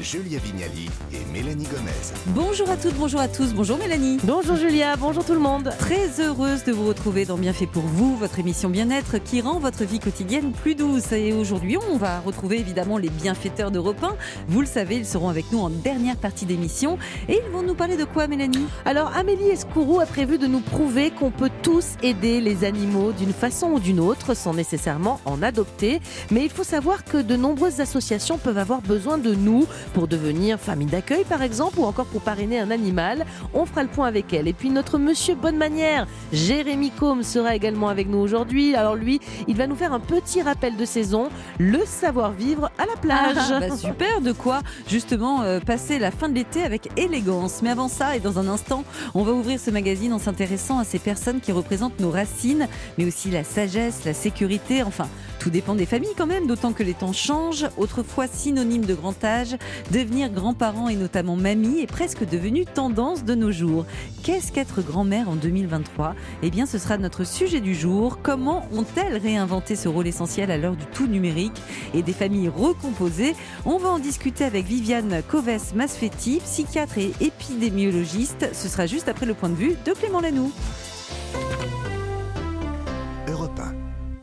Julia Vignali et Mélanie Gomez. Bonjour à toutes, bonjour à tous, bonjour Mélanie. Bonjour Julia, bonjour tout le monde. Très heureuse de vous retrouver dans Bienfait pour vous, votre émission bien-être qui rend votre vie quotidienne plus douce. Et aujourd'hui, on va retrouver évidemment les bienfaiteurs d'Europe 1. Vous le savez, ils seront avec nous en dernière partie d'émission. Et ils vont nous parler de quoi, Mélanie? Alors Amélie Escourou a prévu de nous prouver qu'on peut tous aider les animaux d'une façon ou d'une autre sans nécessairement en adopter. Mais il faut savoir que de nombreuses associations peuvent avoir besoin de nous pour devenir famille d'accueil par exemple ou encore pour parrainer un animal. On fera le point avec elle. Et puis notre monsieur bonne manière, Jérémy Combe sera également avec nous aujourd'hui. Alors lui, il va nous faire un petit rappel de saison, le savoir-vivre à la plage. Ah, bah super, de quoi justement euh, passer la fin de l'été avec élégance. Mais avant ça, et dans un instant, on va ouvrir ce magazine en s'intéressant à ces personnes qui représentent nos racines, mais aussi la sagesse, la sécurité, enfin, tout dépend des familles quand même, d'autant que les temps changent. Autrefois synonyme de grand âge, devenir grand-parent et notamment mamie est presque devenu tendance de nos jours. Qu'est-ce qu'être grand-mère en 2023 Eh bien, ce sera notre sujet du jour. Comment ont-elles réinventé ce rôle essentiel à l'heure du tout numérique? Et des familles recomposées On va en discuter avec Viviane Coves-Masfetti, psychiatre et épidémiologiste. Ce sera juste après le point de vue de Clément Lanoux.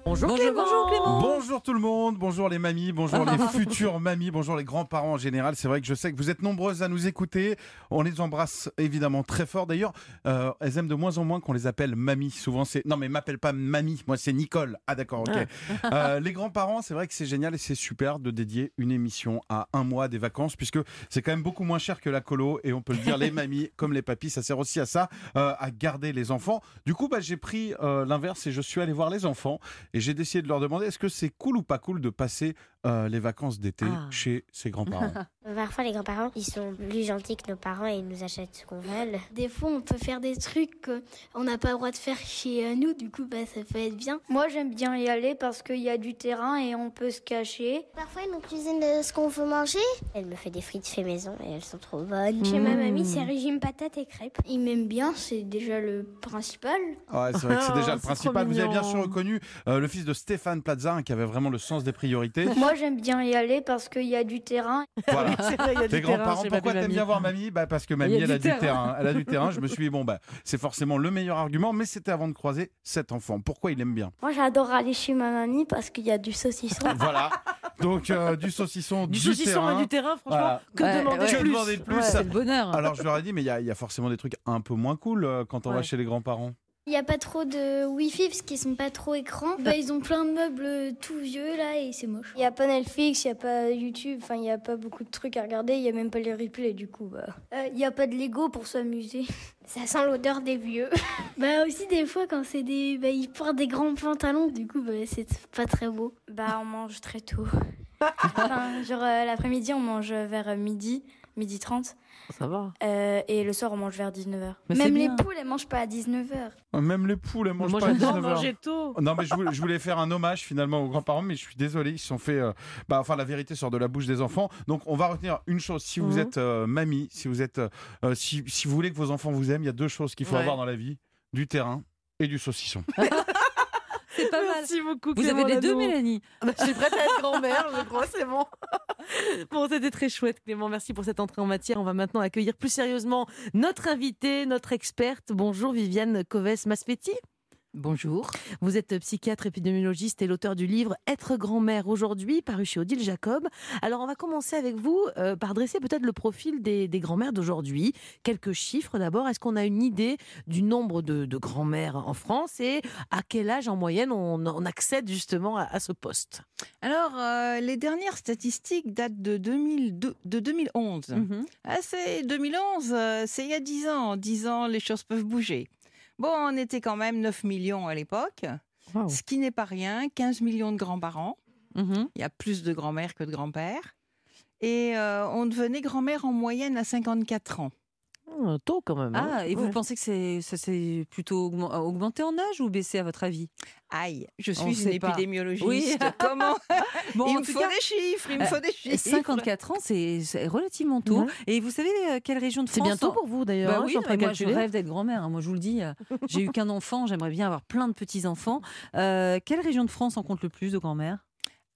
Bonjour, Bonjour, Clément. bonjour Clément. Bonjour tout le monde, bonjour les mamies, bonjour les futures mamies, bonjour les grands-parents en général. C'est vrai que je sais que vous êtes nombreuses à nous écouter. On les embrasse évidemment très fort. D'ailleurs, euh, elles aiment de moins en moins qu'on les appelle mamie. Souvent, c'est non mais m'appelle pas mamie. Moi, c'est Nicole. Ah d'accord, ok. Euh, les grands-parents, c'est vrai que c'est génial et c'est super de dédier une émission à un mois des vacances puisque c'est quand même beaucoup moins cher que la colo et on peut le dire, les mamies comme les papis, ça sert aussi à ça, euh, à garder les enfants. Du coup, bah, j'ai pris euh, l'inverse et je suis allé voir les enfants et j'ai décidé de leur demander est-ce que c'est cool ou pas cool de passer euh, les vacances d'été Ah. chez ses grands-parents. Parfois, les grands-parents, ils sont plus gentils que nos parents et ils nous achètent ce qu'on veut. Des fois, on peut faire des trucs qu'on n'a pas le droit de faire chez euh, nous, du coup, bah, ça peut être bien. Moi, j'aime bien y aller parce qu'il y a du terrain et on peut se cacher. Parfois, ils nous cuisinent de ce qu'on veut manger. Elle me fait des frites fait maison et elles sont trop bonnes. Chez ma mamie, Mmh. c'est régime patates et crêpes. Ils m'aiment bien, c'est déjà le principal. Ouais, c'est vrai que c'est déjà le principal. Vous avez bien sûr reconnu euh, le fils de Stéphane Plaza hein, qui avait vraiment le sens des priorités. Moi, j'aime bien y aller parce qu'il y a du terrain. Voilà. C'est vrai, il y a du Tes grands-parents, pourquoi t'aimes bien voir mamie bah Parce que mamie, elle du a du terrain. terrain. Elle a du terrain. Je me suis dit, bon, bah, c'est forcément le meilleur argument, mais c'était avant de croiser cet enfant. Pourquoi il aime bien? Moi, j'adore aller chez ma mamie parce qu'il y a du saucisson. Voilà. Donc, euh, du saucisson, Du du, saucisson terrain. et du terrain, franchement, Voilà. que Ouais, demander ouais. de Que plus demander de plus Ouais, c'est le bonheur. Alors, je leur ai dit, mais il y, a- il y a forcément des trucs un peu moins cool euh, quand on va chez les grands-parents. Il n'y a pas trop de Wi-Fi parce qu'ils sont pas trop écrans. Bah, ils ont plein de meubles tout vieux là et c'est moche. Il n'y a pas Netflix, il n'y a pas YouTube, enfin, il n'y a pas beaucoup de trucs à regarder, il n'y a même pas les replays, du coup, bah. Euh, Il n'y a pas de Lego pour s'amuser. Ça sent l'odeur des vieux. bah aussi des fois quand c'est des, bah, ils portent des grands pantalons, du coup bah, c'est pas très beau. Bah, on mange très tôt. enfin, genre, euh, l'après-midi, on mange vers euh, midi, midi 30. Ça va. euh, et le soir, on mange vers 19h. Mais c'est Même les bien. poules, elles mangent pas à 19h. Même les poules, elles mangent Moi, pas à j'adore 19 heures. manger tôt. Non mais je voulais, je voulais faire un hommage finalement aux grands-parents mais je suis désolé ils se sont fait euh, bah enfin la vérité sort de la bouche des enfants donc on va retenir une chose si vous Mhm. êtes euh, mamie si vous êtes si, si vous voulez que vos enfants vous aiment il y a deux choses qu'il faut Ouais. avoir dans la vie du terrain et du saucisson C'est pas mal. Merci beaucoup, Vous Clément avez les deux. Mélanie Bah, Je suis prête à être grand-mère, je crois, c'est bon. Bon, c'était très chouette, Clément. Merci pour cette entrée en matière. On va maintenant accueillir plus sérieusement notre invitée, notre experte. Bonjour, Viviane Coves-Maspetti. Bonjour. Vous êtes psychiatre épidémiologiste et l'auteur du livre Être grand-mère aujourd'hui, paru chez Odile Jacob. Alors, on va commencer avec vous euh, par dresser peut-être le profil des, des grand-mères d'aujourd'hui. Quelques chiffres d'abord. Est-ce qu'on a une idée du nombre de, de grand-mères en France et à quel âge en moyenne on, on accède justement à, à ce poste? Alors, euh, les dernières statistiques datent de, 2002 de 2011. Mhm. Ah, c'est 2011, euh, c'est il y a 10 ans. En 10 ans, les choses peuvent bouger. Bon, on était quand même 9 millions à l'époque, Wow. ce qui n'est pas rien. 15 millions de grands-parents. Mhm. Il y a plus de grand-mères que de grands-pères. Et euh, on devenait grand-mère en moyenne à 54 ans. Ah, tôt quand même. hein. Ah, et vous pensez que c'est, ça s'est plutôt augmen- augmenté en âge ou baissé à votre avis? Aïe, je suis une épidémiologiste. Oui. Comment? Bon, Il me faut cas, des chiffres, il me euh, faut des chiffres. 54 ans, c'est, c'est relativement tôt. Ouais. Et vous savez euh, quelle région de C'est France bientôt en- pour vous d'ailleurs. Bah hein, oui, mais moi je rêve d'être grand-mère. hein, Moi je vous le dis, euh, j'ai eu qu'un enfant, j'aimerais bien avoir plein de petits enfants. Euh, quelle région de France en compte le plus de grand-mères?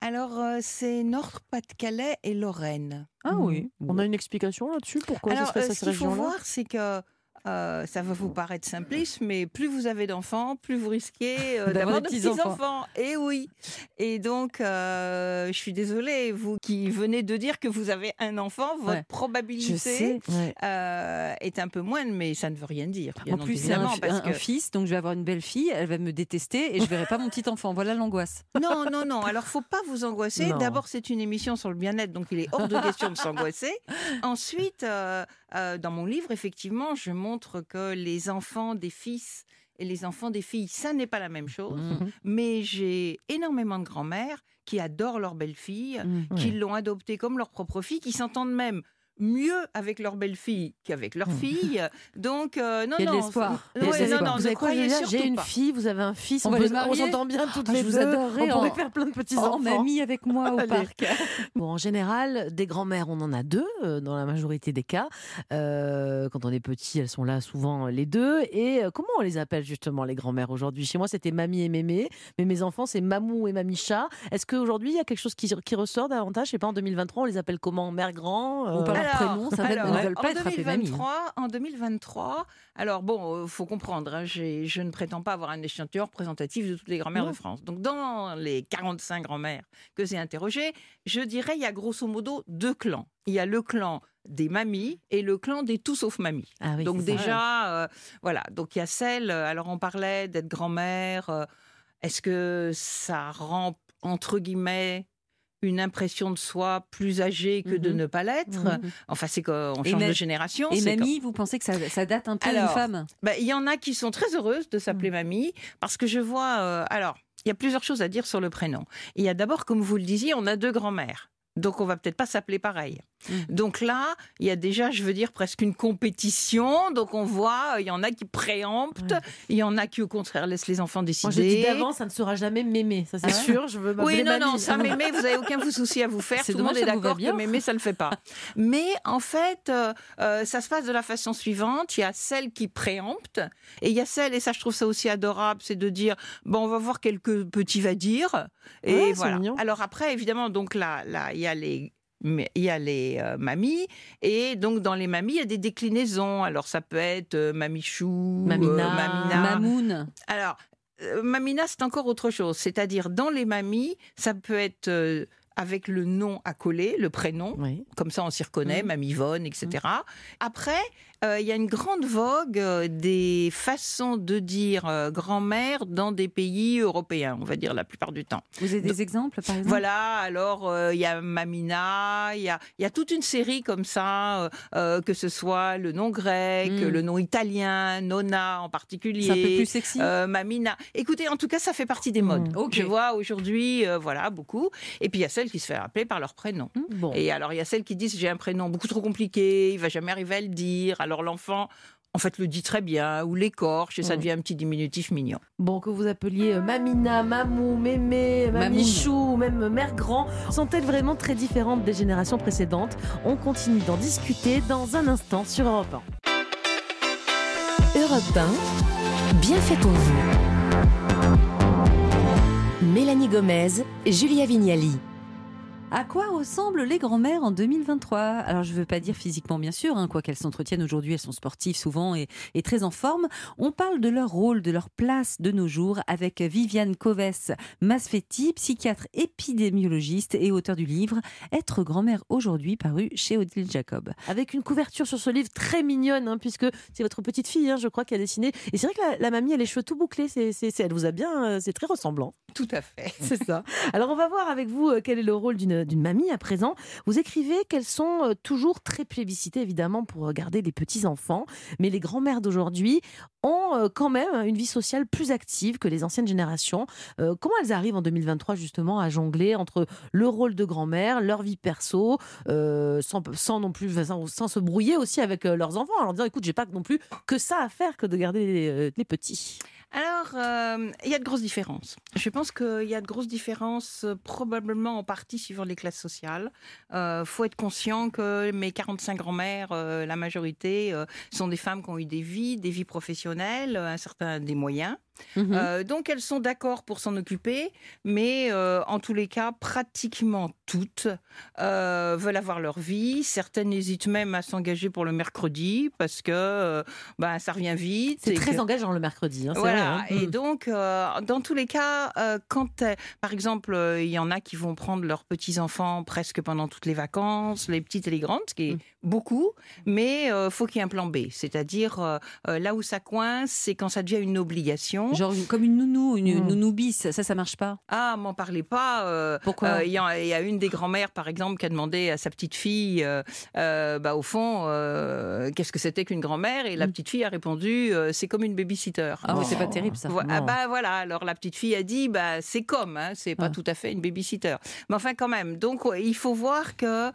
Alors, euh, c'est Nord-Pas-de-Calais et Lorraine. Ah oui. On a une explication là-dessus Pourquoi Alors, ça serait euh, cette ce qu'il faut voir, c'est que euh, ça va vous paraître simpliste, mais plus vous avez d'enfants, plus vous risquez euh, D'avoir de petits-enfants. Et oui. Et donc, euh, je suis désolée, vous qui venez de dire que vous avez un enfant, votre Ouais. probabilité Je sais. Ouais. est un peu moindre, mais ça ne veut rien dire. En plus, c'est un, parce un fils, donc je vais avoir une belle fille, elle va me détester et je verrai pas mon petit enfant. Voilà l'angoisse. Non, non, non. Alors, faut pas vous angoisser. D'abord, c'est une émission sur le bien-être, donc il est hors de question de s'angoisser. Ensuite, dans mon livre, effectivement, je montre que les enfants des fils et les enfants des filles, ça n'est pas la même chose. Mhm. Mais j'ai énormément de grand-mères qui adorent leur belle-fille, Mhm. qui l'ont adoptée comme leur propre fille, qui s'entendent même mieux avec leur belle-fille qu'avec leur fille. Donc, euh, non, Il y a de non. l'espoir. c'est- Il y a de Ouais, l'espoir. non, non, vous croyez J'ai une fille, vous avez un fils, On peut- les on marier s'entend bien toutes Ah, les je vous deux. adorerais On pourrait en- faire plein de petits Oh, enfants. mamie avec moi au parc. Bon, en général, des grands-mères, on en a deux euh, dans la majorité des cas. Euh, quand on est petit, elles sont là souvent euh, les deux. Et euh, comment on les appelle justement les grands-mères aujourd'hui? Chez moi, c'était mamie et mémé, mais mes enfants, c'est mamou et mamicha. Est-ce qu'aujourd'hui, il y a quelque chose qui, qui ressort davantage? Je sais pas, en 2023, on les appelle comment? Mère grand Euh, par leur prénom, ça alors, ne veulent pas en être. 2023, en 2023, alors bon, il faut comprendre, hein, je ne prétends pas avoir un échantillon représentatif de toutes les grand-mères de France. Donc, dans les 45 grand-mères que j'ai interrogées, je dirais il y a grosso modo deux clans. Il y a le clan des mamies et le clan des tout sauf mamies. Ah oui, donc déjà, euh, voilà. Donc il y a celle. euh, Alors on parlait d'être grand-mère. euh, Est-ce que ça rend entre guillemets une impression de soi plus âgée que de Mhm. ne pas l'être Mhm. Enfin, c'est qu'on change de génération. Et mamie, vous pensez que ça, ça date un peu d'une Alors, femme? bah, Il y en a qui sont très heureuses de s'appeler mamie parce que je vois. euh, alors, il y a plusieurs choses à dire sur le prénom. Il y a d'abord, comme vous le disiez, on a deux grands-mères. Donc, on va peut-être pas s'appeler pareil. Mm. Donc là, il y a déjà, je veux dire, presque une compétition. Donc, on voit, il y en a qui préemptent, Ouais. il y en a qui, au contraire, laissent les enfants décider. Moi, j'ai dit d'avant, ça ne sera jamais mémé, ça c'est Ah. sûr. Je veux Oui, non, non, ça, mémé, vous avez aucun souci à vous faire. C'est Tout le monde est d'accord que mémé, ça le fait pas. Mais en fait, euh, euh, ça se passe de la façon suivante. Il y a celle qui préempte et il y a celle, et ça, je trouve ça aussi adorable, c'est de dire, bon, on va voir quelques petits va dire. Et Ouais, voilà. mignon. Alors après, évidemment, donc là, là, il y a les il y a les euh, mamies et donc dans les mamies il y a des déclinaisons alors ça peut être euh, mamichou Mamina. euh, mamina Mamoun. alors, Mamina, c'est encore autre chose. C'est-à-dire, dans les mamies, ça peut être avec le nom à coller, le prénom. Oui. Comme ça, on s'y reconnaît, Mhm. Mamie Yvonne, etc. Après, euh, il y a une grande vogue euh, des façons de dire euh, grand-mère dans des pays européens, on va dire la plupart du temps. Vous avez des exemples, par exemple? Voilà, alors euh, il y a Mamina, il y a, il y a toute une série comme ça, que ce soit le nom grec, Mm. le nom italien, Nona en particulier. C'est un peu plus sexy. Mamina. Écoutez, en tout cas, ça fait partie des modes. Mm. Ok. Je vois aujourd'hui, voilà, beaucoup. Et puis il y a celles qui se font appeler par leur prénom. Bon. Et alors il y a celles qui disent j'ai un prénom beaucoup trop compliqué, il va jamais arriver à le dire. Alors l'enfant, en fait, le dit très bien ou l'écorche et ça Mm. devient un petit diminutif mignon. Bon, que vous appeliez euh, Mamina, Mamou, Mémé, Mamichou, ou même Mère Grand, sont-elles vraiment très différentes des générations précédentes? On continue d'en discuter dans un instant sur Europe 1. Europe 1, bien fait pour vous. Mélanie Gomez, Julia Vignali. À quoi ressemblent les grands-mères en 2023 Alors, je ne veux pas dire physiquement, bien sûr, hein, quoi qu'elles s'entretiennent aujourd'hui, elles sont sportives souvent et, et très en forme. On parle de leur rôle, de leur place de nos jours avec Viviane Coves Masfetti, psychiatre épidémiologiste et auteur du livre Être grand-mère aujourd'hui, paru chez Odile Jacob. Avec une couverture sur ce livre très mignonne, hein, puisque c'est votre petite fille, hein, je crois, qui a dessiné. Et c'est vrai que la, la mamie, elle a les cheveux tout bouclés, c'est, c'est- c'est- elle vous a bien, euh, c'est très ressemblant. Tout à fait. C'est ça. Alors on va voir avec vous euh, quel est le rôle d'une, d'une mamie à présent. Vous écrivez qu'elles sont euh, toujours très plébiscitées évidemment pour garder les petits-enfants, mais les grand-mères d'aujourd'hui ont euh, quand même une vie sociale plus active que les anciennes générations. Euh, comment elles arrivent en 2023 justement à jongler entre le rôle de grand-mère, leur vie perso, sans, sans non plus sans, se brouiller aussi avec leurs enfants, en leur disant écoute j'ai pas non plus que ça à faire que de garder les petits? Alors, euh, il y a de grosses différences. Je pense qu'il y a de grosses différences, euh, probablement en partie suivant les classes sociales. Il faut être conscient que mes 45 grand-mères, euh, la majorité, euh, sont des femmes qui ont eu des vies, des vies professionnelles, euh, un certain des moyens. Mhm. Euh, donc elles sont d'accord pour s'en occuper, mais euh, en tous les cas, pratiquement toutes euh, veulent avoir leur vie. Certaines hésitent même à s'engager pour le mercredi parce que ben, ça revient vite. C'est très que- engageant le mercredi. hein, voilà, vrai, hein. et Mm. donc, dans tous les cas, quand, par exemple, il y en a qui vont prendre leurs petits-enfants presque pendant toutes les vacances, les petites et les grandes, ce qui est Mm. beaucoup, mais faut qu'il y ait un plan B. C'est-à-dire, là où ça coince, c'est quand ça devient une obligation. Genre comme une nounou, une, une Mm. nounou bis, ça, ça marche pas. Ah, m'en parlez pas. euh, Pourquoi euh, Il y, a- il y a une des grand-mères, par exemple, qui a demandé à sa petite fille, euh, bah, au fond, qu'est-ce que c'était qu'une grand-mère Et la Mm. petite fille a répondu, c'est comme une babysitter. Ah oui, c'est pas Oh. terrible ça. Ah bah voilà, alors la petite fille a dit bah c'est comme, hein, c'est pas Ah. tout à fait une babysitter, mais enfin quand même. Donc il faut voir que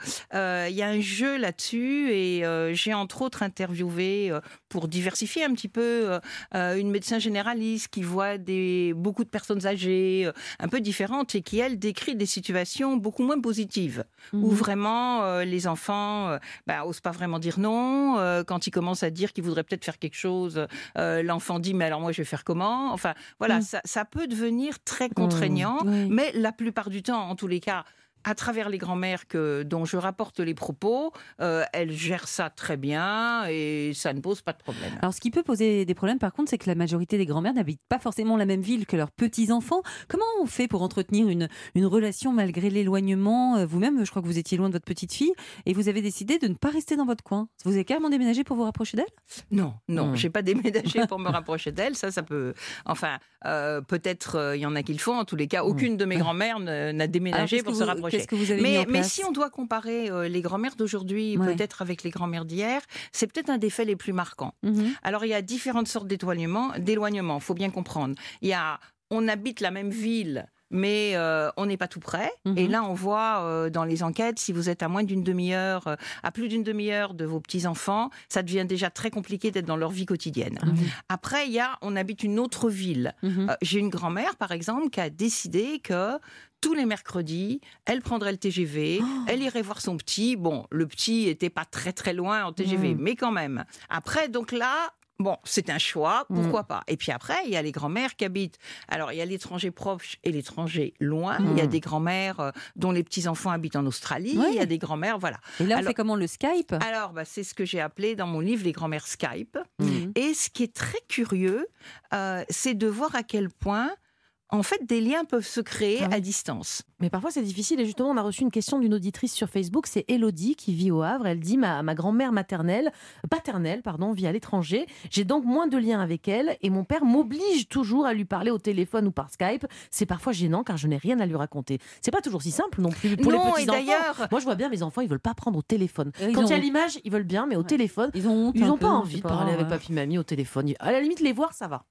il y a un jeu là-dessus et j'ai entre autres interviewé pour diversifier un petit peu une médecin généraliste qui voit des beaucoup de personnes âgées euh, un peu différentes et qui elle décrit des situations beaucoup moins positives où Mhm. vraiment euh, les enfants euh, bah, osent pas vraiment dire non euh, quand ils commencent à dire qu'ils voudraient peut-être faire quelque chose l'enfant dit mais alors moi je vais faire comment? Enfin voilà Mm. ça, ça peut devenir très contraignant Oui. mais la plupart du temps en tous les cas à travers les grands-mères que, dont je rapporte les propos, euh, elles gèrent ça très bien et ça ne pose pas de problème. Alors, ce qui peut poser des problèmes, par contre, c'est que la majorité des grand-mères n'habitent pas forcément la même ville que leurs petits-enfants. Comment on fait pour entretenir une, une relation malgré l'éloignement? Euh, Vous-même, je crois que vous étiez loin de votre petite fille et vous avez décidé de ne pas rester dans votre coin. Vous avez carrément déménagé pour vous rapprocher d'elle? Non, non, Mm. j'ai pas déménagé pour me rapprocher d'elle. Ça, ça peut. Enfin, euh, peut-être euh, il y en a qui le font. En tous les cas, aucune de mes grand-mères ne- n'a déménagé pour se vous- rapprocher. Qu'est-ce que vous avez mis Mais, si on doit comparer euh, les grand-mères d'aujourd'hui, Ouais. peut-être avec les grand-mères d'hier, c'est peut-être un des faits les plus marquants. Mhm. Alors, il y a différentes sortes d'éloignement. D'éloignement, faut bien comprendre. Il y a, on habite la même ville. Mais euh, on n'est pas tout près. Et là, on voit euh, dans les enquêtes, si vous êtes à moins d'une demi-heure, euh, à plus d'une demi-heure de vos petits-enfants, ça devient déjà très compliqué d'être dans leur vie quotidienne. Mhm. Après, il y a, on habite une autre ville. Mhm. Euh, J'ai une grand-mère, par exemple, qui a décidé que tous les mercredis, elle prendrait le TGV, Oh. elle irait voir son petit. Bon, le petit était pas très très loin en TGV, Mm. mais quand même. Après, donc là. Bon, c'est un choix, Mm. pourquoi pas. Et puis après, il y a les grands-mères qui habitent. Alors, il y a l'étranger proche et l'étranger loin. Il y a Mm. des grands-mères euh, dont les petits-enfants habitent en Australie. Il y a des grands-mères, voilà. Et là, on Alors- fait comment le Skype? Alors, bah, c'est ce que j'ai appelé dans mon livre les grands-mères Skype. Et ce qui est très curieux, euh, c'est de voir à quel point, en fait, des liens peuvent se créer Ah oui. à distance. Mais parfois c'est difficile et justement on a reçu une question d'une auditrice sur Facebook, c'est Elodie qui vit au Havre. Elle dit ma, ma grand-mère maternelle, paternelle pardon, vit à l'étranger. J'ai donc moins de liens avec elle et mon père m'oblige toujours à lui parler au téléphone ou par Skype. C'est parfois gênant car je n'ai rien à lui raconter. C'est pas toujours si simple non plus pour non, les et petits enfants. d'ailleurs, Moi je vois bien mes enfants ils veulent pas prendre au téléphone. Ils Quand il y a l'image ils veulent bien mais au Ouais. téléphone Ils ont ils pas envie de parler avec papy mamie au téléphone. À la limite les voir ça va.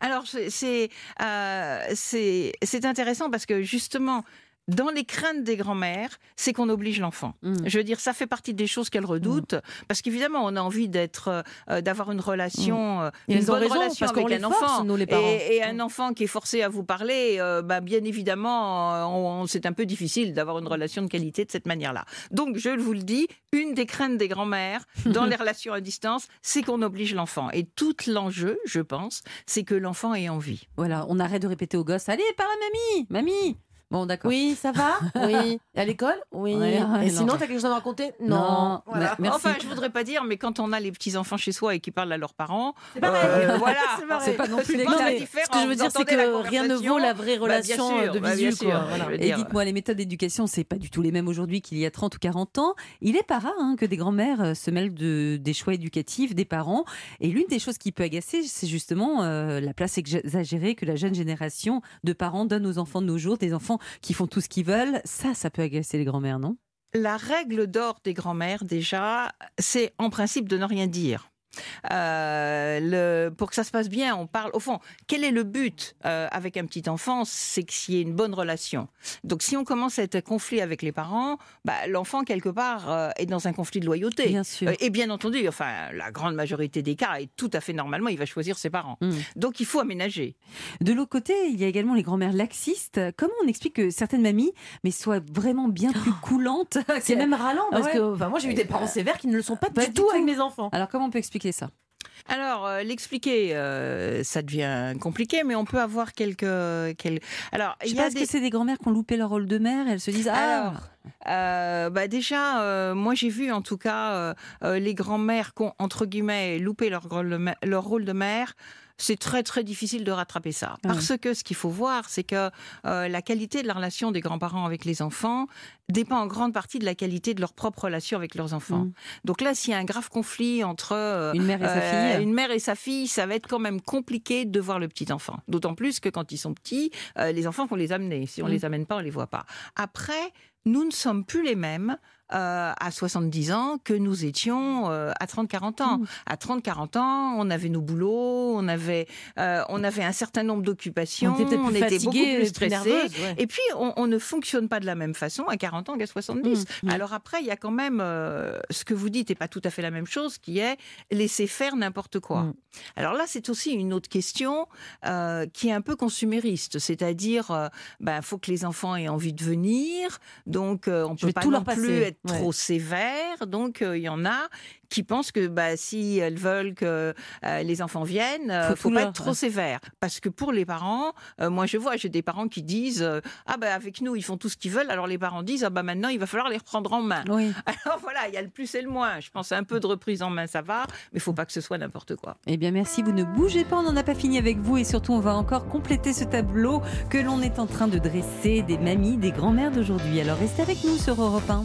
Alors c'est- euh, c'est intéressant parce que justement. Dans les craintes des grands-mères, c'est qu'on oblige l'enfant. Mhm. Je veux dire, ça fait partie des choses qu'elles redoutent, parce qu'évidemment, on a envie d'être, euh, d'avoir une relation, euh, Et une bonne raison, relation parce avec un force, enfant. nous, les parents. Et, et un enfant qui est forcé à vous parler, euh, bah, bien évidemment, euh, c'est un peu difficile d'avoir une relation de qualité de cette manière-là. Donc, je vous le dis, une des craintes des grands-mères dans les relations à distance, c'est qu'on oblige l'enfant. Et tout l'enjeu, je pense, c'est que l'enfant ait envie. Voilà, on arrête de répéter aux gosses Allez, parle à mamie Mamie Bon, d'accord. Oui, ça va Oui. À l'école Oui. Ouais, ouais, Et non. sinon, t'as quelque chose à me raconter Non. Voilà. Merci. Enfin, je voudrais pas dire, mais quand on a les petits-enfants chez soi et qui parlent à leurs parents, C'est pareil. euh, voilà, C'est pas non plus les pas. Ce que je veux dire, c'est que rien ne vaut la vraie Bah, relation sûr, de bah, visu. bien sûr, quoi. Voilà. Et dites-moi, les méthodes d'éducation, c'est pas du tout les mêmes aujourd'hui qu'il y a 30 ou 40 ans. Il est pas rare hein, que des grands-mères euh, se mêlent de, des choix éducatifs des parents. Et l'une des choses qui peut agacer, c'est justement euh, la place exagérée que la jeune génération de parents donne aux enfants de nos jours, des enfants qui font tout ce qu'ils veulent. Ça, ça peut agacer les grands-mères, non? La règle d'or des grands-mères, déjà, c'est en principe de ne rien dire. Euh, le, pour que ça se passe bien, on parle. Au fond, quel est le but euh, avec un petit enfant C'est qu'il y ait une bonne relation. Donc, si on commence à être en conflit avec les parents, bah, l'enfant quelque part euh, est dans un conflit de loyauté. Bien sûr. Et bien entendu, enfin, la grande majorité des cas, et tout à fait normalement, il va choisir ses parents. Mm. Donc, il faut aménager. De l'autre côté, il y a également les grand-mères laxistes. Comment on explique que certaines mamies mais soient vraiment bien plus coulantes C'est même ralent parce Ouais. que enfin, moi j'ai eu des parents sévères qui ne le sont pas, Pas du du tout tout. avec mes enfants. Alors comment on peut expliquer ça Alors, euh, l'expliquer, euh, ça devient compliqué, mais on peut avoir quelques. quelques... Alors, Je sais pas, est-ce des... que c'est des grand-mères qui ont loupé leur rôle de mère Elles se disent Ah Alors, euh, bah déjà, moi j'ai vu en tout cas les grands-mères qui ont, entre guillemets, loupé leur, leur rôle de mère. C'est très très difficile de rattraper ça. Ah Parce que ce qu'il faut voir, c'est que euh, la qualité de la relation des grands-parents avec les enfants dépend en grande partie de la qualité de leur propre relation avec leurs enfants. Mm. Donc là, s'il y a un grave conflit entre euh, Une mère et sa euh, fille. une mère et sa fille, ça va être quand même compliqué de voir le petit enfant. D'autant plus que quand ils sont petits, les enfants faut les amener. Si on Mm. les amène pas, on les voit pas. Après, nous ne sommes plus les mêmes. Euh, à 70 ans que nous étions euh, à 30-40 ans. Mm. À 30-40 ans, on avait nos boulots, on avait, euh, on avait un certain nombre d'occupations, On était était fatiguée, beaucoup plus ouais. Et puis, on, on ne fonctionne pas de la même façon à 40 ans qu'à 70. Mm, mm. Alors après, il y a quand même ce que vous dites n'est pas tout à fait la même chose, qui est laisser faire n'importe quoi. Alors là, c'est aussi une autre question qui est un peu consumériste, c'est-à-dire, ben, faut que les enfants aient envie de venir, donc on Je peut pas tout non passer, plus être ouais. trop sévère. Donc euh, il y en a qui pensent que bah, si elles veulent que euh, les enfants viennent, euh, Faut faut, pas leur- être trop sévère, parce que pour les parents, euh, moi je vois, j'ai des parents qui disent ah ben avec nous ils font tout ce qu'ils veulent, alors les parents disent ah ben maintenant il va falloir les reprendre en main. Oui. Alors voilà, il y a le plus et le moins. Je pense un peu de reprise en main, ça va, mais il faut pas que ce soit n'importe quoi. Eh bien, merci. Vous ne bougez pas. On n'en a pas fini avec vous. Et surtout, on va encore compléter ce tableau que l'on est en train de dresser des mamies, des grand-mères d'aujourd'hui. Alors, restez avec nous sur Europe 1.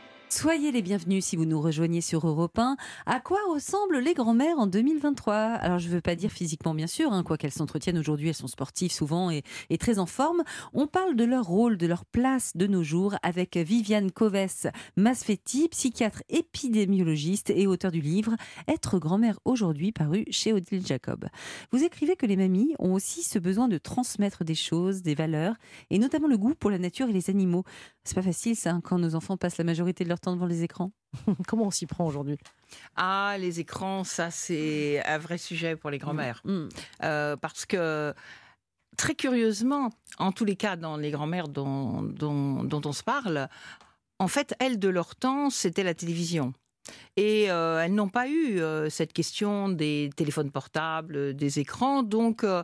Soyez les bienvenus si vous nous rejoignez sur Europe 1. À quoi ressemblent les grand-mères en 2023 Alors, je ne veux pas dire physiquement, bien sûr, hein, quoi qu'elles s'entretiennent aujourd'hui, elles sont sportives souvent et, et très en forme. On parle de leur rôle, de leur place de nos jours avec Viviane Coves Masfetti, psychiatre épidémiologiste et auteur du livre Être grand-mère aujourd'hui, paru chez Odile Jacob. Vous écrivez que les mamies ont aussi ce besoin de transmettre des choses, des valeurs, et notamment le goût pour la nature et les animaux. C'est pas facile, ça, hein, quand nos enfants passent la majorité de leur temps devant les écrans. Comment on s'y prend aujourd'hui? Ah, les écrans, ça c'est un vrai sujet pour les grands-mères. Mm. Euh, parce que très curieusement, en tous les cas dans les grands-mères dont, dont, dont on se parle, en fait, elles de leur temps, c'était la télévision. Et euh, elles n'ont pas eu euh, cette question des téléphones portables, des écrans, donc euh,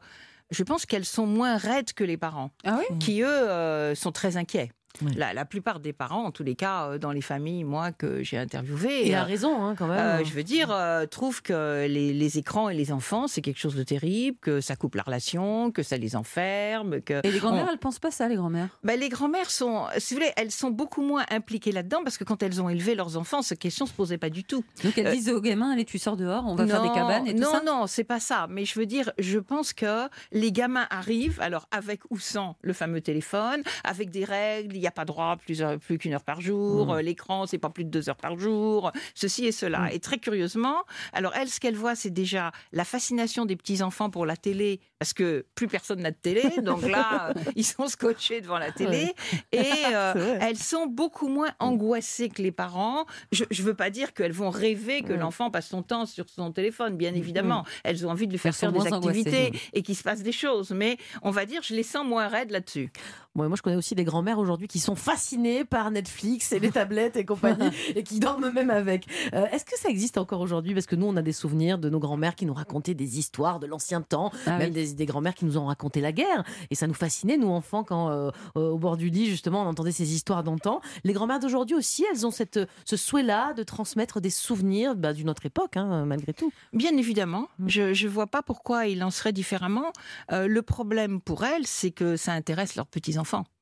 je pense qu'elles sont moins raides que les parents, Ah oui? qui eux euh, sont très inquiets. Oui. La, la plupart des parents, en tous les cas, euh, dans les familles, moi, que j'ai interviewées, Il euh, a raison, hein, quand même. euh, je veux dire, euh, trouve que les, les écrans et les enfants, c'est quelque chose de terrible, que ça coupe la relation, que ça les enferme, que... Et les grand-mères, on- elles pensent pas ça, les grand-mères Ben, les grand-mères sont, si vous voulez, elles sont beaucoup moins impliquées là-dedans parce que quand elles ont élevé leurs enfants, cette question se posait pas du tout. Donc elles Euh, disent aux gamins, allez, tu sors dehors, on va faire des Non, cabanes et tout non, ça? Non, c'est pas ça. Mais je veux dire, je pense que les gamins arrivent, alors avec ou sans le fameux téléphone, avec des règles, il n'y a pas droit plus, plus qu'une heure par jour, Mmh. euh, l'écran, c'est pas plus de deux heures par jour, ceci et cela. Mmh. Et très curieusement, alors elles, ce qu'elles voient, c'est déjà la fascination des petits-enfants pour la télé, parce que plus personne n'a de télé, donc là, euh, ils sont scotchés devant la télé, et euh, elles sont beaucoup moins angoissées que les parents. Je ne veux pas dire qu'elles vont rêver que Ouais. l'enfant passe son temps sur son téléphone, bien évidemment. Elles ont envie de lui faire faire des angoissées. activités et qu'il se passe des choses. Mais on va dire, je les sens moins raides là-dessus. Bon, moi, je connais aussi des grand-mères aujourd'hui qui sont fascinées par Netflix et les tablettes et compagnie et qui dorment même avec. Euh, Est-ce que ça existe encore aujourd'hui? Parce que nous, on a des souvenirs de nos grand-mères qui nous racontaient des histoires de l'ancien temps, Ah même oui. des, des grand-mères qui nous ont raconté la guerre. Et ça nous fascinait, nous, enfants, quand euh, euh, au bord du lit, justement, on entendait ces histoires d'antan. Les grand-mères d'aujourd'hui aussi, elles ont cette, ce souhait-là de transmettre des souvenirs bah, d'une autre époque, hein, malgré tout. Bien évidemment, Mm. je ne vois pas pourquoi il en serait différemment. Euh, le problème pour elles, c'est que ça intéresse leurs petits-enfants. enfants.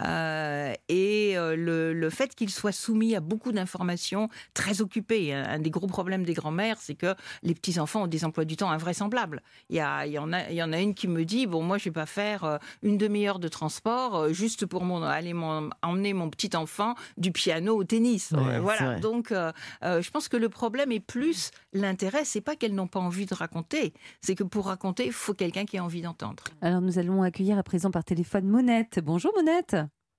Euh, et euh, le, le fait qu'ils soient soumis à beaucoup d'informations très occupées. Un, un des gros problèmes des grands-mères, c'est que les petits-enfants ont des emplois du temps invraisemblables. Il y, a, il, y en a, il y en a une qui me dit, bon, moi, je vais pas faire euh, une demi-heure de transport euh, juste pour mon, aller mon- emmener mon petit-enfant du piano au tennis. Ouais, Euh, voilà. Donc, euh, euh, je pense que le problème est plus l'intérêt. C'est pas qu'elles n'ont pas envie de raconter. C'est que pour raconter, il faut quelqu'un qui a envie d'entendre. Alors nous allons accueillir à présent par téléphone Monette. Bonjour Monette.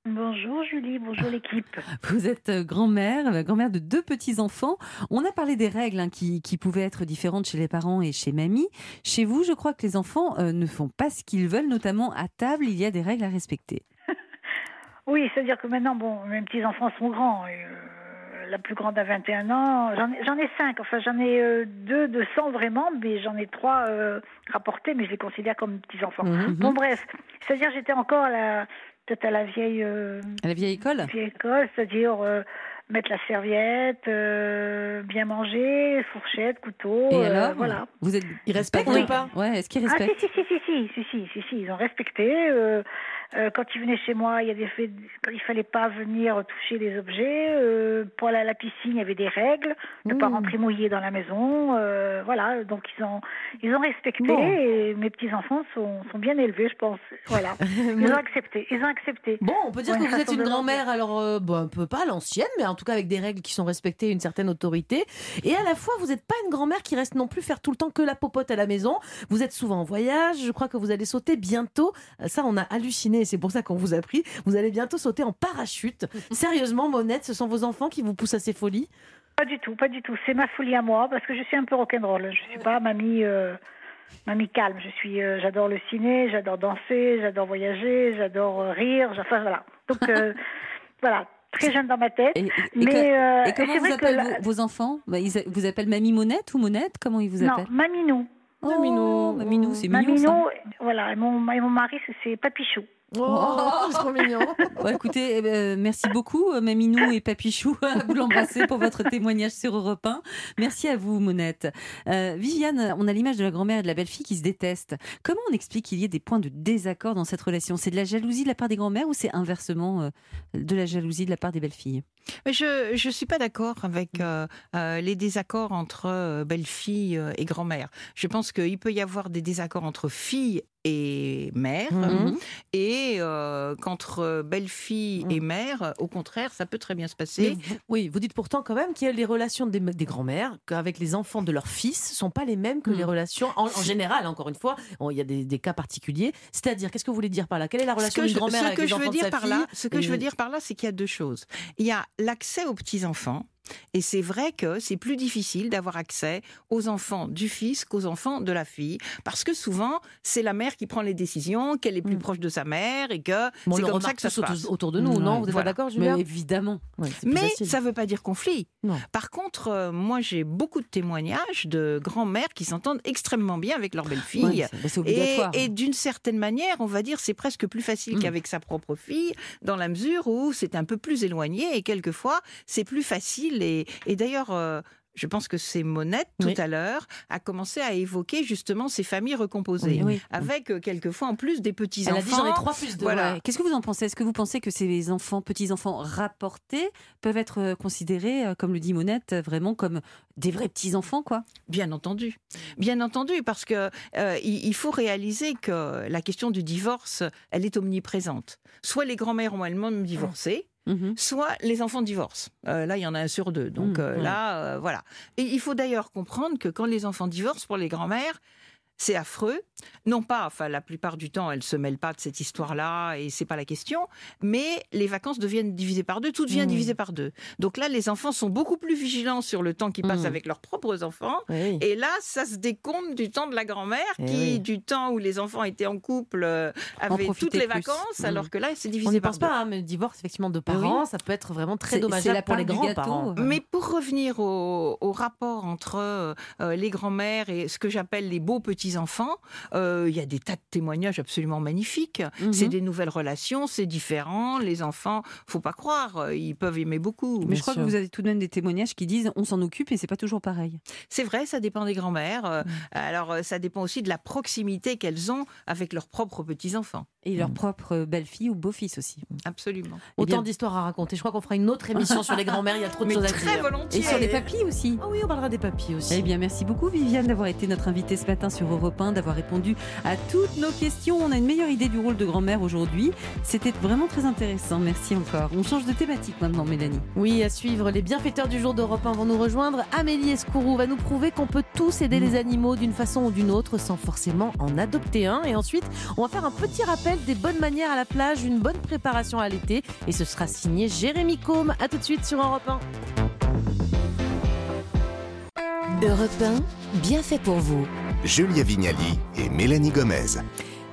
Bonjour Julie, bonjour l'équipe. Vous êtes euh, grand-mère, euh, grand-mère de deux petits-enfants. On a parlé des règles hein, qui, qui pouvaient être différentes chez les parents et chez mamie. Chez vous, je crois que les enfants euh, ne font pas ce qu'ils veulent, notamment à table, il y a des règles à respecter. Oui, c'est-à-dire que maintenant, bon, mes petits-enfants sont grands. Et, euh, la plus grande a 21 ans. J'en ai, j'en ai cinq. Enfin, j'en ai euh, deux de sang vraiment, mais j'en ai trois rapportés, mais je les considère comme petits-enfants. Mhm. Bon, bref. C'est-à-dire, j'étais encore à la, peut-être à la vieille, euh, À la vieille école? vieille école, c'est-à-dire euh, mettre la serviette, euh, bien manger, fourchette, couteau. Et euh, alors? Voilà. Vous êtes Ils respectent ou pas? Ouais, est-ce qu'ils Ah, si, respectent? si, si, si, si, si, si, si, si, ils ont respecté. euh, euh, quand ils venaient chez moi, il y a des faits, quand il fallait pas venir toucher les objets. euh, pour aller à la piscine, il y avait des règles, ne pas Mmh. rentrer mouillé dans la maison. euh, voilà, donc ils ont, ils ont respecté. Bon. Et mes petits enfants sont, sont bien élevés, je pense. Voilà, ils ont accepté, ils ont accepté. Bon, on peut dire que vous êtes une grand-mère, alors bon, un peu pas à l'ancienne, mais en tout cas avec des règles qui sont respectées, une certaine autorité. Et à la fois, vous n'êtes pas une grand-mère qui reste non plus faire tout le temps que la popote à la maison. Vous êtes souvent en voyage. Je crois que vous allez sauter bientôt. Ça, on a halluciné. C'est pour ça qu'on vous a pris. Vous allez bientôt sauter en parachute. Sérieusement, Monette, ce sont vos enfants qui vous poussent à ces folies? Pas du tout, pas du tout. C'est ma folie à moi parce que je suis un peu rock'n'roll. Je suis pas mamie, euh, mamie calme. Je suis, euh, j'adore le ciné, j'adore danser, j'adore voyager, j'adore euh, rire. Enfin voilà. Donc euh, voilà, très jeune dans ma tête. Et, et- et mais euh, et comment vous appellent la- vos, vos enfants? Bah, ils Vous appellent Mamie Monette ou Monette? Comment ils vous non, appellent? Maminou. Oh, Maminou. Maminou, c'est mignon Maminou, ça. voilà. Et mon, et mon mari, c'est Papichou. Oh, c'est trop mignon. Bon, écoutez, eh ben, merci beaucoup, euh, Maminou et Papichou, vous l'embrasser pour votre témoignage sur Europe 1. Merci à vous, Monette. Euh, Viviane, on a l'image de la grand-mère et de la belle-fille qui se détestent. Comment on explique qu'il y ait des points de désaccord dans cette relation? C'est de la jalousie de la part des grand-mères ou c'est inversement euh, de la jalousie de la part des belles-filles? Mais je ne suis pas d'accord avec euh, euh, les désaccords entre euh, belle-fille et grand-mère. Je pense qu'il peut y avoir des désaccords entre fille et mère, Mhm. et euh, qu'entre belle-fille et mère, au contraire, ça peut très bien se passer. vous- oui, vous dites pourtant quand même qu'il y a les relations des, des grands-mères qu'avec les enfants de leurs fils sont pas les mêmes que Mm. les relations en, en général. Encore une fois, Bon, il y a des, des cas particuliers. C'est-à-dire, qu'est-ce que vous voulez dire par là? Quelle est la Ce relation que, d'une grand-mère ce avec que les je enfants de sa fille là, ce que je veux dire par là, c'est qu'il y a deux choses. Il y a l'accès aux petits enfants. Et c'est vrai que c'est plus difficile d'avoir accès aux enfants du fils qu'aux enfants de la fille, parce que souvent c'est la mère qui prend les décisions, qu'elle est plus Mm. proche de sa mère et que Bon, on c'est comme ça que ça se autour- passe. autour de nous, non Vous êtes voilà. d'accord, Mais Julien évidemment. Ouais, c'est plus Mais ça ne veut pas dire conflit. Non. Par contre, euh, moi j'ai beaucoup de témoignages de grands-mères qui s'entendent extrêmement bien avec leur belle-fille. Ouais, bah, Et, et d'une certaine manière, on va dire, c'est presque plus facile Mm. qu'avec sa propre fille, dans la mesure où c'est un peu plus éloigné et quelquefois c'est plus facile. Et, et d'ailleurs, euh, je pense que c'est Monette tout Oui. à l'heure a commencé à évoquer justement ces familles recomposées, Oui. avec euh, quelquefois en plus des petits Elle enfants. j'en ai trois plus de. Voilà. Ouais. Qu'est-ce que vous en pensez? Est-ce que vous pensez que ces enfants, petits enfants rapportés, peuvent être euh, considérés, comme le dit Monette, vraiment comme des vrais petits enfants, quoi? Bien entendu, bien entendu, parce que euh, il faut réaliser que la question du divorce, elle est omniprésente. Soit les grands-mères ont elles-mêmes divorcé, Mhm. soit les enfants divorcent. Euh, là, il y en a un sur deux. Donc Mmh, euh, ouais. là, euh, voilà. Et il faut d'ailleurs comprendre que quand les enfants divorcent, pour les grands-mères, c'est affreux. Non pas, enfin, la plupart du temps, elles se mêlent pas de cette histoire-là et c'est pas la question. Mais les vacances deviennent divisées par deux, tout devient Mmh. divisé par deux. Donc là, les enfants sont beaucoup plus vigilants sur le temps qu'ils passent Mmh. avec leurs propres enfants. Oui. Et là, ça se décompte du temps de la grand-mère, Eh qui, oui. du temps où les enfants étaient en couple, euh, avaient toutes les plus. vacances, Mm. alors que là, c'est divisé On par pense deux. pas, hein, mais le divorce effectivement de parents, ça peut être vraiment très dommageable la pour les grands-parents. Mais pour revenir au, au rapport entre euh, les grands-mères et ce que j'appelle les beaux petits-enfants, euh, il y a des tas de témoignages absolument magnifiques. Mhm. C'est des nouvelles relations, c'est différent. Les enfants, faut pas croire, euh, ils peuvent aimer beaucoup. Mais je crois que vous avez tout de même des témoignages qui disent on s'en occupe et c'est pas toujours pareil. C'est vrai, ça dépend des grands-mères. Euh, Mm. Alors, ça dépend aussi de la proximité qu'elles ont avec leurs propres petits-enfants. Et leur propre belle-fille ou beau-fils aussi. Absolument. Eh Autant bien- d'histoires à raconter. Je crois qu'on fera une autre émission sur les grands-mères. Il y a trop de Mais choses à très dire. volontiers. Et sur les papilles aussi. Ah oui, on parlera des papiers aussi. Eh bien, merci beaucoup Viviane d'avoir été notre invitée ce matin sur Europe 1, d'avoir répondu à toutes nos questions. On a une meilleure idée du rôle de grand-mère aujourd'hui. C'était vraiment très intéressant. Merci encore. On change de thématique maintenant, Mélanie. Oui, à suivre, les bienfaiteurs du jour d'Europe 1 vont nous rejoindre. Amélie Escourou va nous prouver qu'on peut tous aider les animaux d'une façon ou d'une autre sans forcément en adopter un. Et ensuite, on va faire un petit rappel des bonnes manières à la plage, une bonne préparation à l'été. Et ce sera signé Jérémy Combe. À tout de suite sur Europe 1. Europe 1, bien fait pour vous. Julia Vignali et Mélanie Gomez.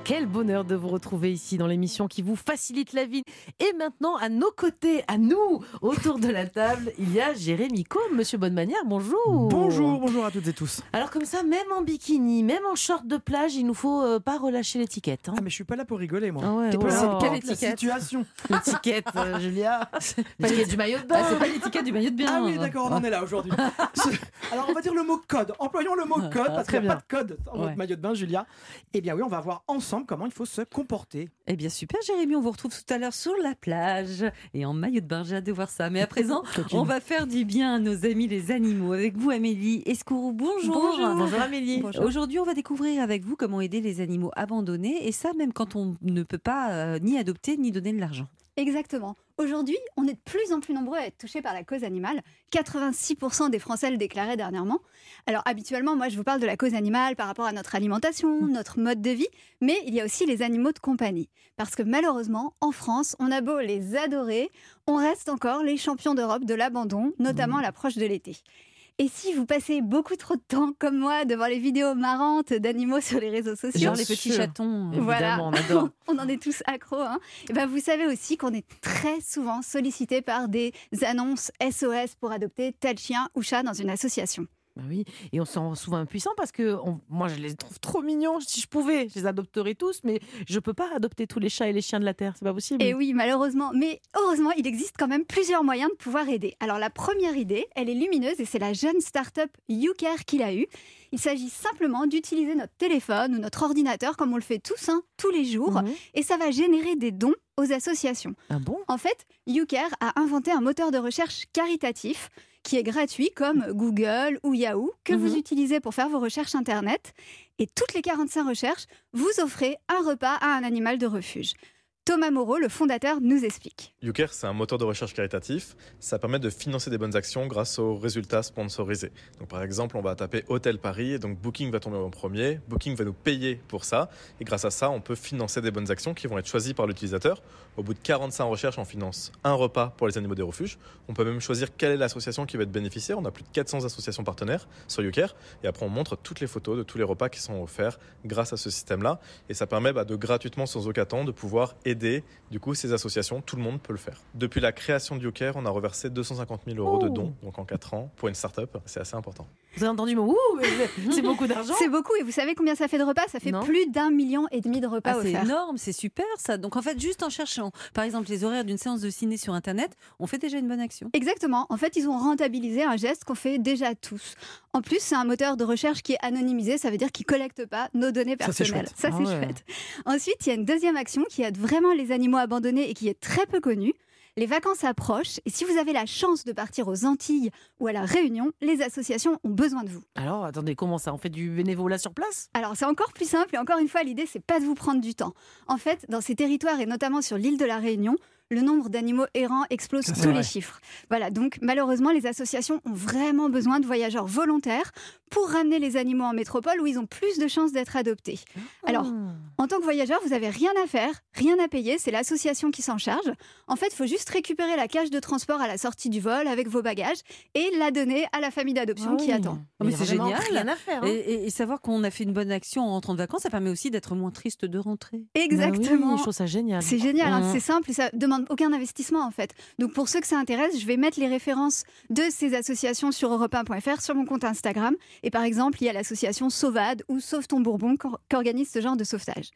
Quel bonheur de vous retrouver ici dans l'émission qui vous facilite la vie. Et maintenant, à nos côtés, à nous, autour de la table, il y a Jérémy Combe. Monsieur Bonne Manière, bonjour. Bonjour, bonjour à toutes et tous. Alors comme ça, même en bikini, même en short de plage, il nous faut euh, pas relâcher l'étiquette. hein. Ah mais je suis pas là pour rigoler moi. Ah ouais, Peu oh là. Quelle la situation. L'étiquette, euh, Julia. L'étiquette du maillot de bain. Ah, c'est pas l'étiquette du maillot de bien. Ah oui, d'accord, on en est là aujourd'hui. Ce- Alors on va dire le mot code. Employons le mot code parce Très qu'il n'y a bien. pas de code dans Ouais. maillot de bain, Julia. Eh bien oui, on va voir ensemble comment il faut se comporter. Eh bien super Jérémy, on vous retrouve tout à l'heure sur la plage et en maillot de bain, j'ai hâte de voir ça. Mais à présent, on va faire du bien à nos amis les animaux. Avec vous Amélie Escourou, bonjour. Bonjour Amélie. Aujourd'hui, on va découvrir avec vous comment aider les animaux abandonnés et ça même quand on ne peut pas euh, ni adopter ni donner de l'argent. Exactement. Aujourd'hui, on est de plus en plus nombreux à être touchés par la cause animale. 86% des Français le déclaraient dernièrement. Alors habituellement, moi je vous parle de la cause animale par rapport à notre alimentation, notre mode de vie, mais il y a aussi les animaux de compagnie. Parce que malheureusement, en France, on a beau les adorer, on reste encore les champions d'Europe de l'abandon, notamment à l'approche de l'été. Et si vous passez beaucoup trop de temps, comme moi, devant les vidéos marrantes d'animaux sur les réseaux sociaux, Genre les petits chatons. euh, voilà, Évidemment, on adore. on en est tous accros. Hein. Et ben, vous savez aussi qu'on est très souvent sollicité par des annonces SOS pour adopter tel chien ou chat dans une association. Bah oui, et on se sent souvent impuissant parce que on- moi je les trouve trop mignons. Si je pouvais, je les adopterais tous, mais je peux pas adopter tous les chats et les chiens de la terre, c'est pas possible. Et oui, malheureusement. Mais heureusement, il existe quand même plusieurs moyens de pouvoir aider. Alors la première idée, elle est lumineuse et c'est la jeune start-up YouCare qui l'a eue. Il s'agit simplement d'utiliser notre téléphone ou notre ordinateur comme on le fait tous, hein, tous les jours, Mhm. et ça va générer des dons aux associations. Ah bon? En fait, YouCare a inventé un moteur de recherche caritatif qui est gratuit comme Google ou Yahoo que vous Mhm. utilisez pour faire vos recherches Internet. Et toutes les 45 recherches, vous offrez un repas à un animal de refuge. Thomas Moreau, le fondateur, nous explique. YouCare, c'est un moteur de recherche caritatif. Ça permet de financer des bonnes actions grâce aux résultats sponsorisés. Donc, par exemple, on va taper Hôtel Paris et donc Booking va tomber en premier. Booking va nous payer pour ça. Et grâce à ça, on peut financer des bonnes actions qui vont être choisies par l'utilisateur. Au bout de 45 recherches, on finance un repas pour les animaux des refuges. On peut même choisir quelle est l'association qui va être bénéficiaire. On a plus de 400 associations partenaires sur YouCare. Et après, on montre toutes les photos de tous les repas qui sont offerts grâce à ce système-là. Et ça permet bah, de gratuitement, sans aucun temps, de pouvoir aider du coup ces associations. Tout le monde peut le faire. Depuis la création de YouCare, on a reversé 250 000 euros de dons, donc en 4 ans, pour une start-up. C'est assez important. Vous avez entendu mon ouh, mais c'est beaucoup d'argent. C'est beaucoup et vous savez combien ça fait de repas? Ça fait Non. plus d'un million et demi de repas Ah, c'est énorme, c'est super ça. Donc en fait, juste en cherchant, par exemple, les horaires d'une séance de ciné sur Internet, on fait déjà une bonne action. Exactement. En fait, ils ont rentabilisé un geste qu'on fait déjà tous. En plus, c'est un moteur de recherche qui est anonymisé. Ça veut dire qu'il collecte pas nos données Ça, c'est personnelles. chouette. Ça, Ah c'est ouais. chouette. Ensuite, il y a une deuxième action qui aide vraiment les animaux abandonnés et qui est très peu connue. Les vacances approchent et si vous avez la chance de partir aux Antilles ou à la Réunion, les associations ont besoin de vous. Alors attendez, comment ça? On fait du bénévolat sur place? Alors c'est encore plus simple et encore une fois l'idée c'est pas de vous prendre du temps. En fait, dans ces territoires et notamment sur l'île de la Réunion, le nombre d'animaux errants explose tous vrai. les chiffres. Voilà, donc malheureusement les associations ont vraiment besoin de voyageurs volontaires pour ramener les animaux en métropole où ils ont plus de chances d'être adoptés. Alors, en tant que voyageur, vous avez rien à faire, rien à payer, c'est l'association qui s'en charge. En fait, il faut juste récupérer la cage de transport à la sortie du vol avec vos bagages et la donner à la famille d'adoption Ah qui oui. attend. Ah, mais c'est génial. Rien à faire. hein. Et, et- et savoir qu'on a fait une bonne action en rentrant de vacances, ça permet aussi d'être moins triste de rentrer. Exactement. Bah oui, je trouve ça génial. C'est génial, hein, Mhm. c'est simple et ça demande aucun investissement en fait. Donc pour ceux que ça intéresse, je vais mettre les références de ces associations sur europe1.fr sur mon compte Instagram. Et par exemple, il y a l'association Sauvade ou Sauve ton Bourbon qu'or- qu'organise ce genre de sauvetage.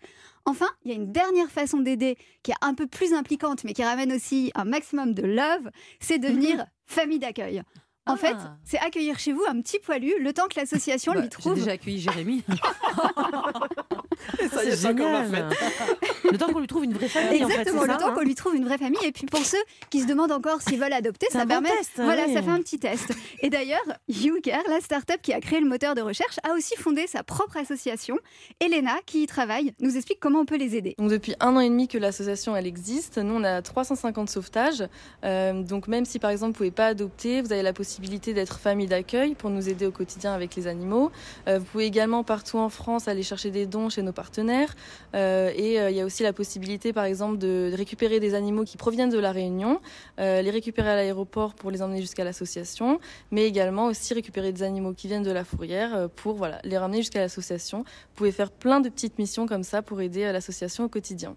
Enfin, il y a une dernière façon d'aider qui est un peu plus impliquante mais qui ramène aussi un maximum de love, c'est devenir famille d'accueil. En Ah. fait, c'est accueillir chez vous un petit poilu le temps que l'association Bah, lui J'ai trouve déjà accueilli Jérémy. Et ça y est, C'est encore ma génial. fête. Le temps qu'on lui trouve une vraie famille, en fait, Exactement, le ça, temps hein qu'on lui trouve une vraie famille. Et puis pour ceux qui se demandent encore s'ils veulent adopter, ça permet. test, voilà, oui. ça fait un petit test. Et d'ailleurs, YouCare, la start-up qui a créé le moteur de recherche, a aussi fondé sa propre association. Elena, qui y travaille, nous explique comment on peut les aider. Donc depuis un an et demi que l'association elle existe, nous on a 350 sauvetages. Euh, donc même si par exemple vous pouvez pas adopter, vous avez la possibilité d'être famille d'accueil pour nous aider au quotidien avec les animaux. Euh, vous pouvez également partout en France aller chercher des dons chez nos partenaires. Euh, et euh, il y a aussi la possibilité, par exemple, de récupérer des animaux qui proviennent de la Réunion, euh, les récupérer à l'aéroport pour les emmener jusqu'à l'association, mais également aussi récupérer des animaux qui viennent de la fourrière pour voilà, les ramener jusqu'à l'association. Vous pouvez faire plein de petites missions comme ça pour aider l'association au quotidien.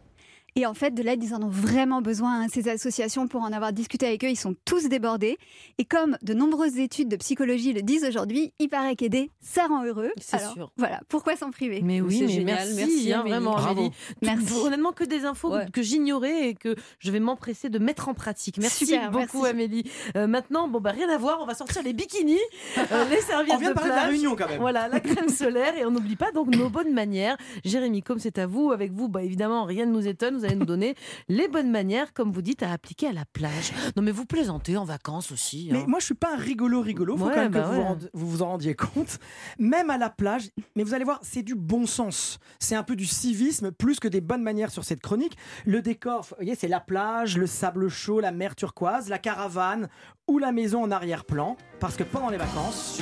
Et en fait, de l'aide, ils en ont vraiment besoin. hein. Ces associations, pour en avoir discuté avec eux, ils sont tous débordés. Et comme de nombreuses études de psychologie le disent aujourd'hui, il paraît qu'aider, ça rend heureux. C'est sûr. Voilà, pourquoi s'en priver? Mais oui, mais génial. merci, Merci, hein, Amélie. vraiment, Bravo. Amélie. Merci. Honnêtement, que des infos Ouais. que j'ignorais et que je vais m'empresser de mettre en pratique. Merci Super, beaucoup, merci. Amélie. Euh, maintenant, bon, bah, rien à voir, on va sortir les bikinis, euh, les serviettes On vient de parler de la. Réunion, quand même. Voilà, la crème solaire et on n'oublie pas donc nos bonnes manières. Jérémy, comme c'est à vous, avec vous, bah, évidemment, rien ne nous étonne. Vous allez nous donner les bonnes manières, comme vous dites, à appliquer à la plage. Non, mais vous plaisantez en vacances aussi. Mais hein. moi, je suis pas un rigolo rigolo. Faut Ouais, quand même bah que vous, vous ouais. rende- vous vous en rendiez compte. Même à la plage. Mais vous allez voir, c'est du bon sens. C'est un peu du civisme plus que des bonnes manières sur cette chronique. Le décor, vous voyez, c'est la plage, le sable chaud, la mer turquoise, la caravane ou la maison en arrière-plan. Parce que pendant les vacances,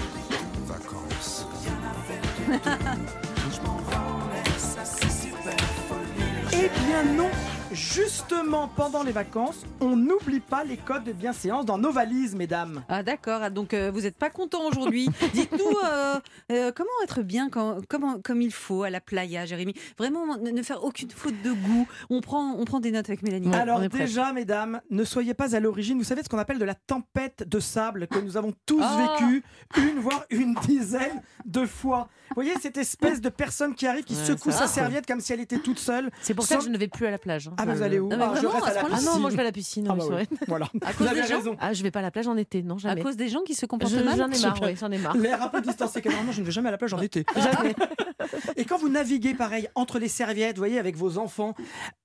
Vacances. bien non. Justement, pendant les vacances, on n'oublie pas les codes de bienséance dans nos valises, mesdames. Ah d'accord, Ah, donc euh, vous n'êtes pas content aujourd'hui. Dites-nous euh, euh, comment être bien quand, comment, comme il faut à la playa, Jérémy? Vraiment ne, ne faire aucune faute de goût. On prend, on prend des notes avec Mélanie. Alors déjà, mesdames, ne soyez pas à l'origine. Vous savez ce qu'on appelle de la tempête de sable que nous avons tous Ah. vécu une voire une dizaine de fois. Vous voyez cette espèce de personne qui arrive, qui Ouais, secoue sa serviette comme si elle était toute seule. C'est pour ça que je ne vais plus à la plage. hein. Ah, mais vous allez où Non, mais Ah, Je vraiment, reste à la ce point-là piscine. Ah non, moi je vais à la piscine. Ah oui, bah c'est oui, vrai. Voilà. À Vous cause avez des gens raison. Ah, je vais pas à la plage en été, non, À jamais. cause des gens qui se comportent Je- mal. J'en ai marre, oui, j'en ai marre. L'air un peu distancé, que normalement je ne vais jamais à la plage en été. Jamais. Et quand vous naviguez pareil entre les serviettes, vous voyez, avec vos enfants,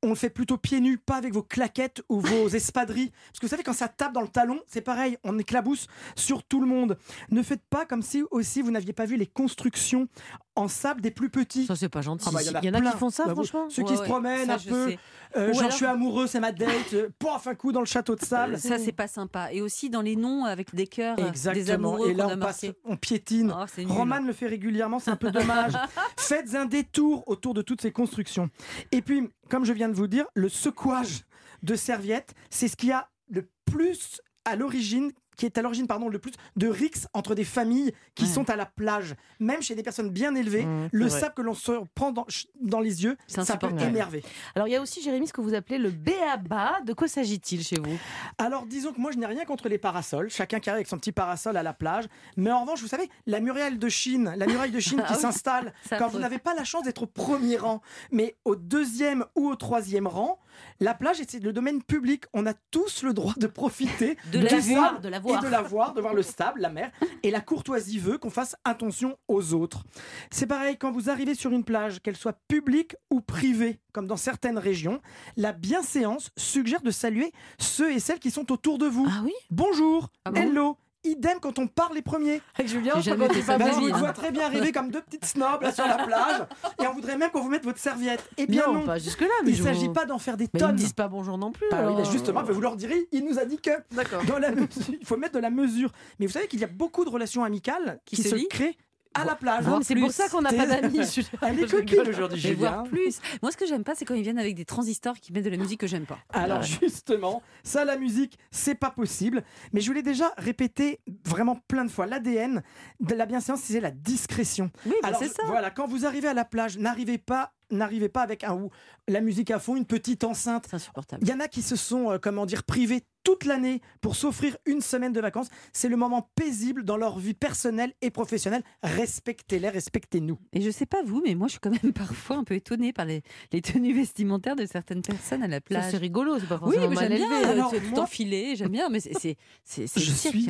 on le fait plutôt pieds nus, pas avec vos claquettes ou vos espadrilles. Parce que vous savez, quand ça tape dans le talon, c'est pareil, on éclabousse sur tout le monde. Ne faites pas comme si aussi vous n'aviez pas vu les constructions en sable des plus petits. Ça, c'est pas gentil. Ah bah, Il y en a qui font ça, Bah, franchement. Ceux Ouais, qui se promènent ça, un je peu, euh, genre alors- je suis amoureux, c'est ma date, euh, pof, un coup dans le château de sable. Ça c'est pas sympa. Et aussi dans les noms avec des cœurs, des Exactement. amoureux Et là, on passe, on piétine. Oh. Roman le fait régulièrement, c'est un peu dommage. Faites un détour autour de toutes ces constructions. Et puis, comme je viens de vous dire, le secouage de serviettes, c'est ce qui a le plus à l'origine qui est à l'origine pardon le plus de rixes entre des familles qui Ouais. sont à la plage. Même chez des personnes bien élevées Mmh, le vrai. sable que l'on se prend dans, dans les yeux ça peut énerver. Alors, il y a aussi, Jérémy, ce que vous appelez le béaba. De quoi s'agit-il chez vous? Alors disons que moi je n'ai rien contre les parasols, chacun qui arrive avec son petit parasol à la plage, mais en revanche vous savez la muraille de Chine, la muraille de Chine qui Ah oui, s'installe quand vous n'avez pas la chance d'être au premier rang, mais au deuxième ou au troisième rang, la plage c'est le domaine public, on a tous le droit de profiter De du la sable de la et de la voir, de voir le sable, la mer, et la courtoisie veut qu'on fasse attention aux autres. C'est pareil quand vous arrivez sur une plage, qu'elle soit publique ou privée, comme dans certaines régions, la bienséance suggère de saluer ceux et celles qui sont autour de vous. Ah oui? Bonjour, Ah bon? hello. Idem quand on parle les premiers. Avec Julien, J'ai je Bah, vous hein. vois très bien arriver comme deux petites snobs là sur la plage et on voudrait même qu'on vous mette votre serviette. Eh bien non, non, pas jusque-là. Mais il ne s'agit vous- pas d'en faire des Mais ils ne tonnes. disent pas bonjour non plus. Bah alors. bah justement, vous leur direz, il nous a dit que D'accord. dans la mesure- il faut mettre de la mesure. Mais vous savez qu'il y a beaucoup de relations amicales qui, Qui se créent à la plage. Mais c'est pour ça qu'on n'a pas d'amis. Elle est coquine aujourd'hui, Julien. voir plus. Moi, ce que j'aime pas, c'est quand ils viennent avec des transistors qui mettent de la musique que j'aime pas. Alors justement, ça la musique, c'est pas possible. Mais je vous l'ai déjà répété vraiment plein de fois. L'ADN de la bienséance, c'est la discrétion. Oui, bah, Alors c'est ça. voilà, quand vous arrivez à la plage, n'arrivez pas, n'arrivez pas avec un ou la musique à fond, une petite enceinte. C'est insupportable. Il y en a qui se sont, euh, comment dire, privés toute l'année pour s'offrir une semaine de vacances. C'est le moment paisible dans leur vie personnelle et professionnelle. Respectez-les, respectez-nous. Et je sais pas vous, mais moi, je suis quand même parfois un peu étonnée par les, les tenues vestimentaires de certaines personnes à la plage. c'est rigolo, c'est pas oui, forcément mais mal j'aime bien. élevé. euh, Alors, tout moi- enfilé, j'aime bien, mais c'est c'est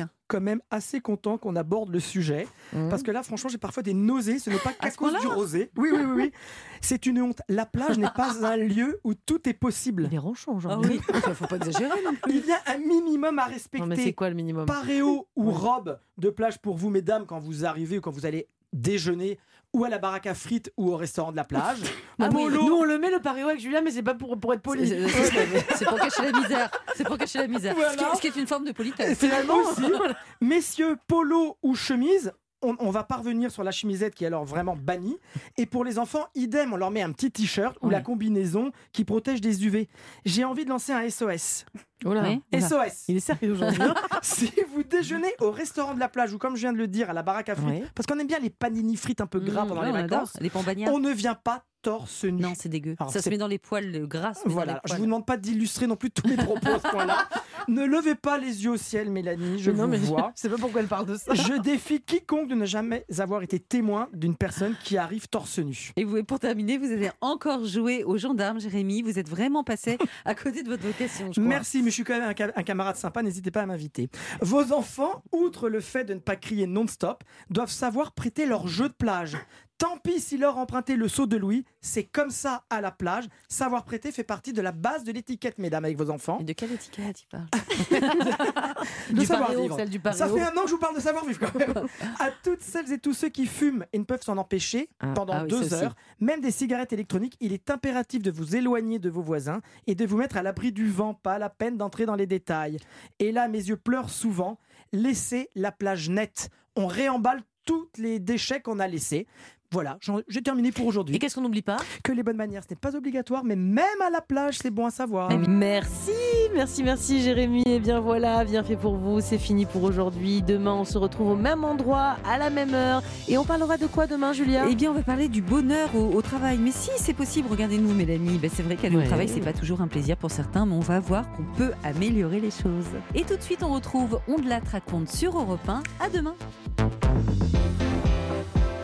hein. quand même assez content qu'on aborde le sujet. Parce que là, franchement, j'ai parfois des nausées. Ce n'est pas qu'à cause du rosé. Oui, oui, oui, oui. C'est une honte. La plage n'est pas un lieu où tout est possible. Il est ronchon Ah oui, faut pas exagérer non plus. Il y a un minimum à Non, mais c'est respecter. quoi le minimum Paréo ou robe de plage pour vous, mesdames, quand vous arrivez ou quand vous allez déjeuner ou à la baraque à frites ou au restaurant de la plage. Ah oui, Nous, on le met le paréo avec Julien, mais c'est pas pour, pour être poli. C'est- c'est- C'est pour cacher la misère. C'est pour cacher la misère. Ce, qui, Voilà. ce qui est une forme de politesse. finalement aussi, messieurs, polo ou chemise, on, on va parvenir sur la chemisette qui est alors vraiment bannie. Et pour les enfants, idem, on leur met un petit t-shirt ou la combinaison qui protège des UV. J'ai envie de lancer un SOS. Oui. SOS. Il est sérieux aujourd'hui. hein si vous déjeunez au restaurant de la plage ou comme je viens de le dire à la baraque à frites, parce qu'on aime bien les panini frites un peu gras Mmh, pendant ouais, les on adore. vacances, Les on ne vient pas torse nu. Non, c'est dégueu. Alors, ça se met dans les poils gras. se met dans Voilà, je vous demande pas d'illustrer non plus tous les propos à ce point-là. ne levez pas les yeux au ciel, Mélanie, je non, vous mais vois. je sais pas pourquoi elle parle de ça. Je défie quiconque de ne jamais avoir été témoin d'une personne qui arrive torse nu. Et vous, pour terminer, vous avez encore joué aux gendarmes, Jérémy. Vous êtes vraiment passé à côté de votre vocation, je crois. Merci, mais je suis quand même un, ca- un camarade sympa, n'hésitez pas à m'inviter. Vos enfants, outre le fait de ne pas crier non-stop, doivent savoir prêter leur jeu de plage. Tant pis si leur emprunter le saut de Louis, c'est comme ça à la plage. Savoir prêter fait partie de la base de l'étiquette, mesdames, avec vos enfants. Et de quelle étiquette il parle de Du savoir paréo, vivre. celle du Ça fait un an que je vous parle de savoir vivre quand même. à toutes celles et tous ceux qui fument et ne peuvent s'en empêcher pendant ah oui, deux aussi. heures, même des cigarettes électroniques, il est impératif de vous éloigner de vos voisins et de vous mettre à l'abri du vent. Pas la peine d'entrer dans les détails. Et là, mes yeux pleurent souvent. Laissez la plage nette. On réemballe tous les déchets qu'on a laissés. Voilà, j'ai terminé pour aujourd'hui. Et qu'est-ce qu'on n'oublie pas Que les bonnes manières, ce n'est pas obligatoire, mais même à la plage, c'est bon à savoir. Merci, merci, merci Jérémy. Et bien voilà, bien fait pour vous. C'est fini pour aujourd'hui. Demain, on se retrouve au même endroit, à la même heure. Et on parlera de quoi demain, Julia? Eh bien, on va parler du bonheur au, au travail. Mais si c'est possible, regardez-nous, Mélanie. Ben, c'est vrai qu'aller Ouais. au travail, c'est pas toujours un plaisir pour certains, mais on va voir qu'on peut améliorer les choses. Et tout de suite, on retrouve On de la raconte sur Europe 1. À demain.